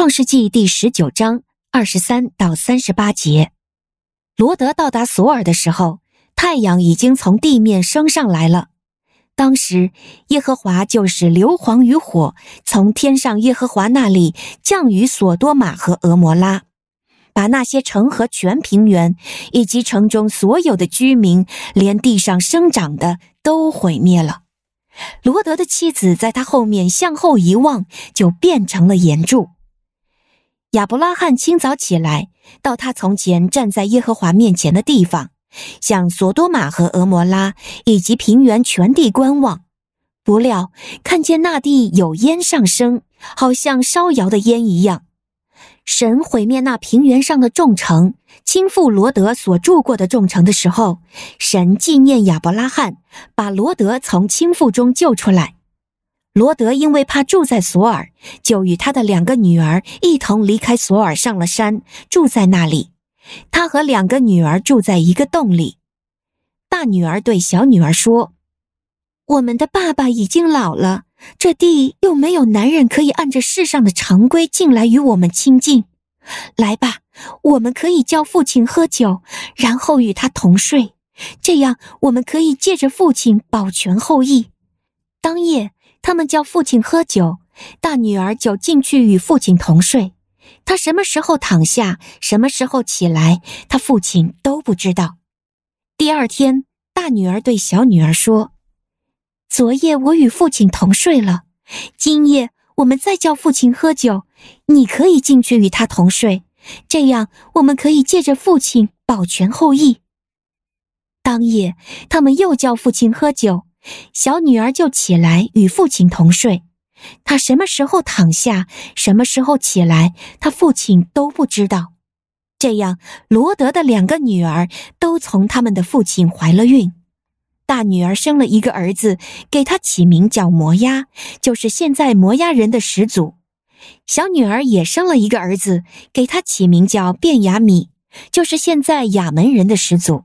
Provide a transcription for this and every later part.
创世纪第十九章二十三到三十八节。罗德到达索尔的时候，太阳已经从地面升上来了。当时，耶和华就使硫磺与火从天上耶和华那里降于索多玛和俄摩拉，把那些城和全平原以及城中所有的居民，连地上生长的都毁灭了。罗德的妻子在他后面向后一望，就变成了岩柱。亚伯拉罕清早起来，到他从前站在耶和华面前的地方，向索多玛和俄摩拉以及平原全地观望。不料看见那地有烟上升，好像烧窑的烟一样。神毁灭那平原上的众城，倾覆罗德所住过的众城的时候，神纪念亚伯拉罕，把罗德从倾覆中救出来。罗德因为怕住在索尔，就与他的两个女儿一同离开索尔，上了山，住在那里。他和两个女儿住在一个洞里。大女儿对小女儿说：“我们的爸爸已经老了。”这地又没有男人可以按着世上的常规进来与我们亲近，来吧，我们可以叫父亲喝酒，然后与他同睡，这样我们可以借着父亲保全后裔。当夜，他们叫父亲喝酒，大女儿就进去与父亲同睡。她什么时候躺下，什么时候起来，她父亲都不知道。第二天，大女儿对小女儿说。昨夜我与父亲同睡了，今夜我们再叫父亲喝酒，你可以进去与他同睡，这样我们可以借着父亲保全后裔。当夜他们又叫父亲喝酒，小女儿就起来与父亲同睡，她什么时候躺下，什么时候起来，她父亲都不知道。这样罗德的两个女儿都从他们的父亲怀了孕。大女儿生了一个儿子，给他起名叫摩押，就是现在摩押人的始祖。小女儿也生了一个儿子，给他起名叫便雅米，就是现在亚门人的始祖。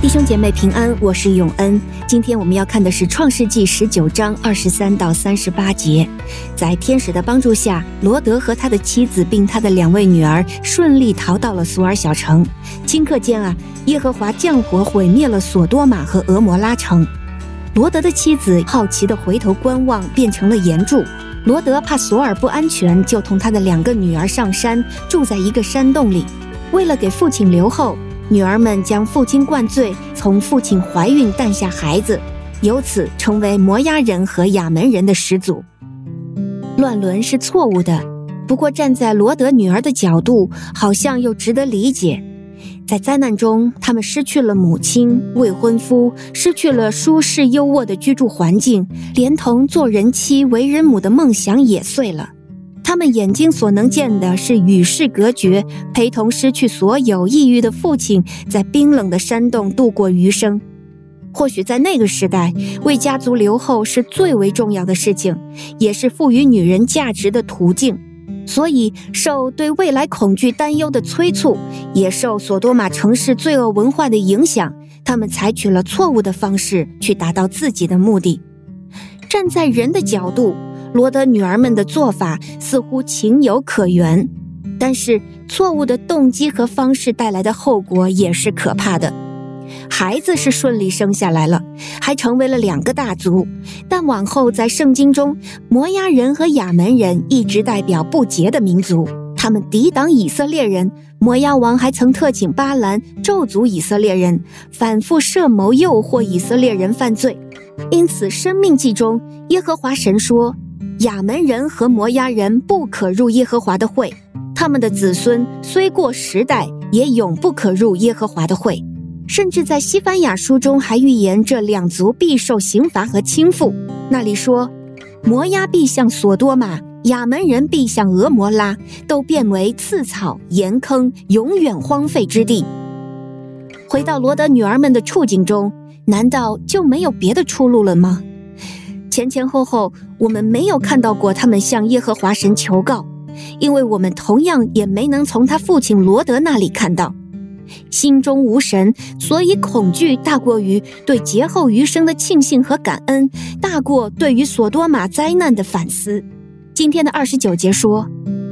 弟兄姐妹平安，我是永恩。今天我们要看的是创世纪十九章二十三到三十八节。在天使的帮助下，罗德和他的妻子并他的两位女儿顺利逃到了索尔小城。顷刻间啊，耶和华降火毁灭了索多玛和俄摩拉城。罗德的妻子好奇地回头观望，变成了岩柱。罗德怕索尔不安全，就同他的两个女儿上山，住在一个山洞里。为了给父亲留后，女儿们将父亲灌醉，从父亲怀孕诞下孩子，由此成为摩押人和亚门人的始祖。乱伦是错误的，不过站在罗德女儿的角度，好像又值得理解。在灾难中，他们失去了母亲、未婚夫，失去了舒适优渥的居住环境，连同做人妻、为人母的梦想也碎了。他们眼睛所能见的是与世隔绝，陪同失去所有抑郁的父亲，在冰冷的山洞度过余生。或许在那个时代，为家族留后是最为重要的事情，也是赋予女人价值的途径。所以，受对未来恐惧担忧的催促，也受索多玛城市罪恶文化的影响，他们采取了错误的方式去达到自己的目的。站在人的角度，罗德女儿们的做法似乎情有可原，但是错误的动机和方式带来的后果也是可怕的。孩子是顺利生下来了，还成为了两个大族。但往后在圣经中，摩押人和亚门人一直代表不洁的民族，他们抵挡以色列人。摩押王还曾特请巴兰咒诅以色列人，反复设谋诱惑以色列人犯罪。因此，《生命记》中，耶和华神说：“亚门人和摩押人不可入耶和华的会，他们的子孙虽过十代，也永不可入耶和华的会。”甚至在西番雅书中还预言这两族必受刑罚和倾覆。那里说，摩押必像索多玛，亚门人必像俄摩拉，都变为刺草、盐坑，永远荒废之地。回到罗德女儿们的处境中，难道就没有别的出路了吗？前前后后，我们没有看到过他们向耶和华神求告，因为我们同样也没能从他父亲罗德那里看到。心中无神，所以恐惧大过于对劫后余生的庆幸和感恩，大过对于所多玛灾难的反思。今天的二十九节说，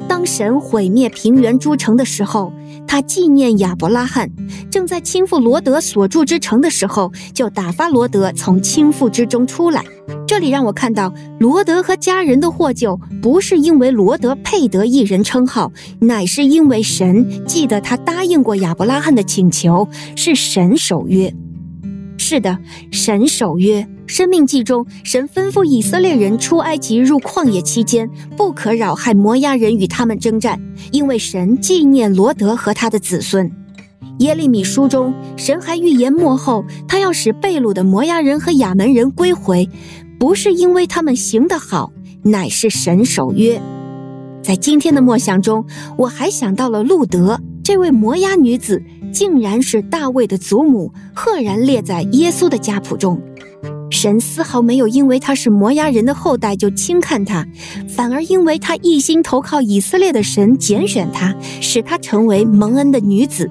当神毁灭平原诸城的时候，他纪念亚伯拉罕；正在倾覆罗德所住之城的时候，就打发罗德从倾覆之中出来。这里让我看到，罗德和家人的获救，不是因为罗德配得一人称号，乃是因为神记得他答应过亚伯拉罕的请求，是神守约。是的，神守约。生命记中，神吩咐以色列人出埃及入旷野期间，不可扰害摩押人与他们征战，因为神纪念罗德和他的子孙。耶利米书中，神还预言末后，他要使被掳的摩押人和亚门人归回，不是因为他们行得好，乃是神守约。在今天的默想中，我还想到了路德这位摩押女子，竟然是大卫的祖母，赫然列在耶稣的家谱中。神丝毫没有因为她是摩押人的后代就轻看她，反而因为她一心投靠以色列的神，拣选她，使她成为蒙恩的女子。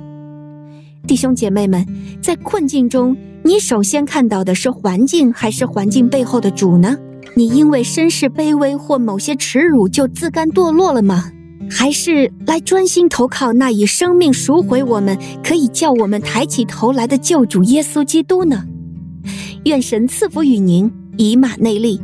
弟兄姐妹们，在困境中，你首先看到的是环境，还是环境背后的主呢？你因为身世卑微或某些耻辱就自甘堕落了吗？还是来专心投靠那以生命赎回我们，可以叫我们抬起头来的救主耶稣基督呢？愿神赐福与您，以马内利。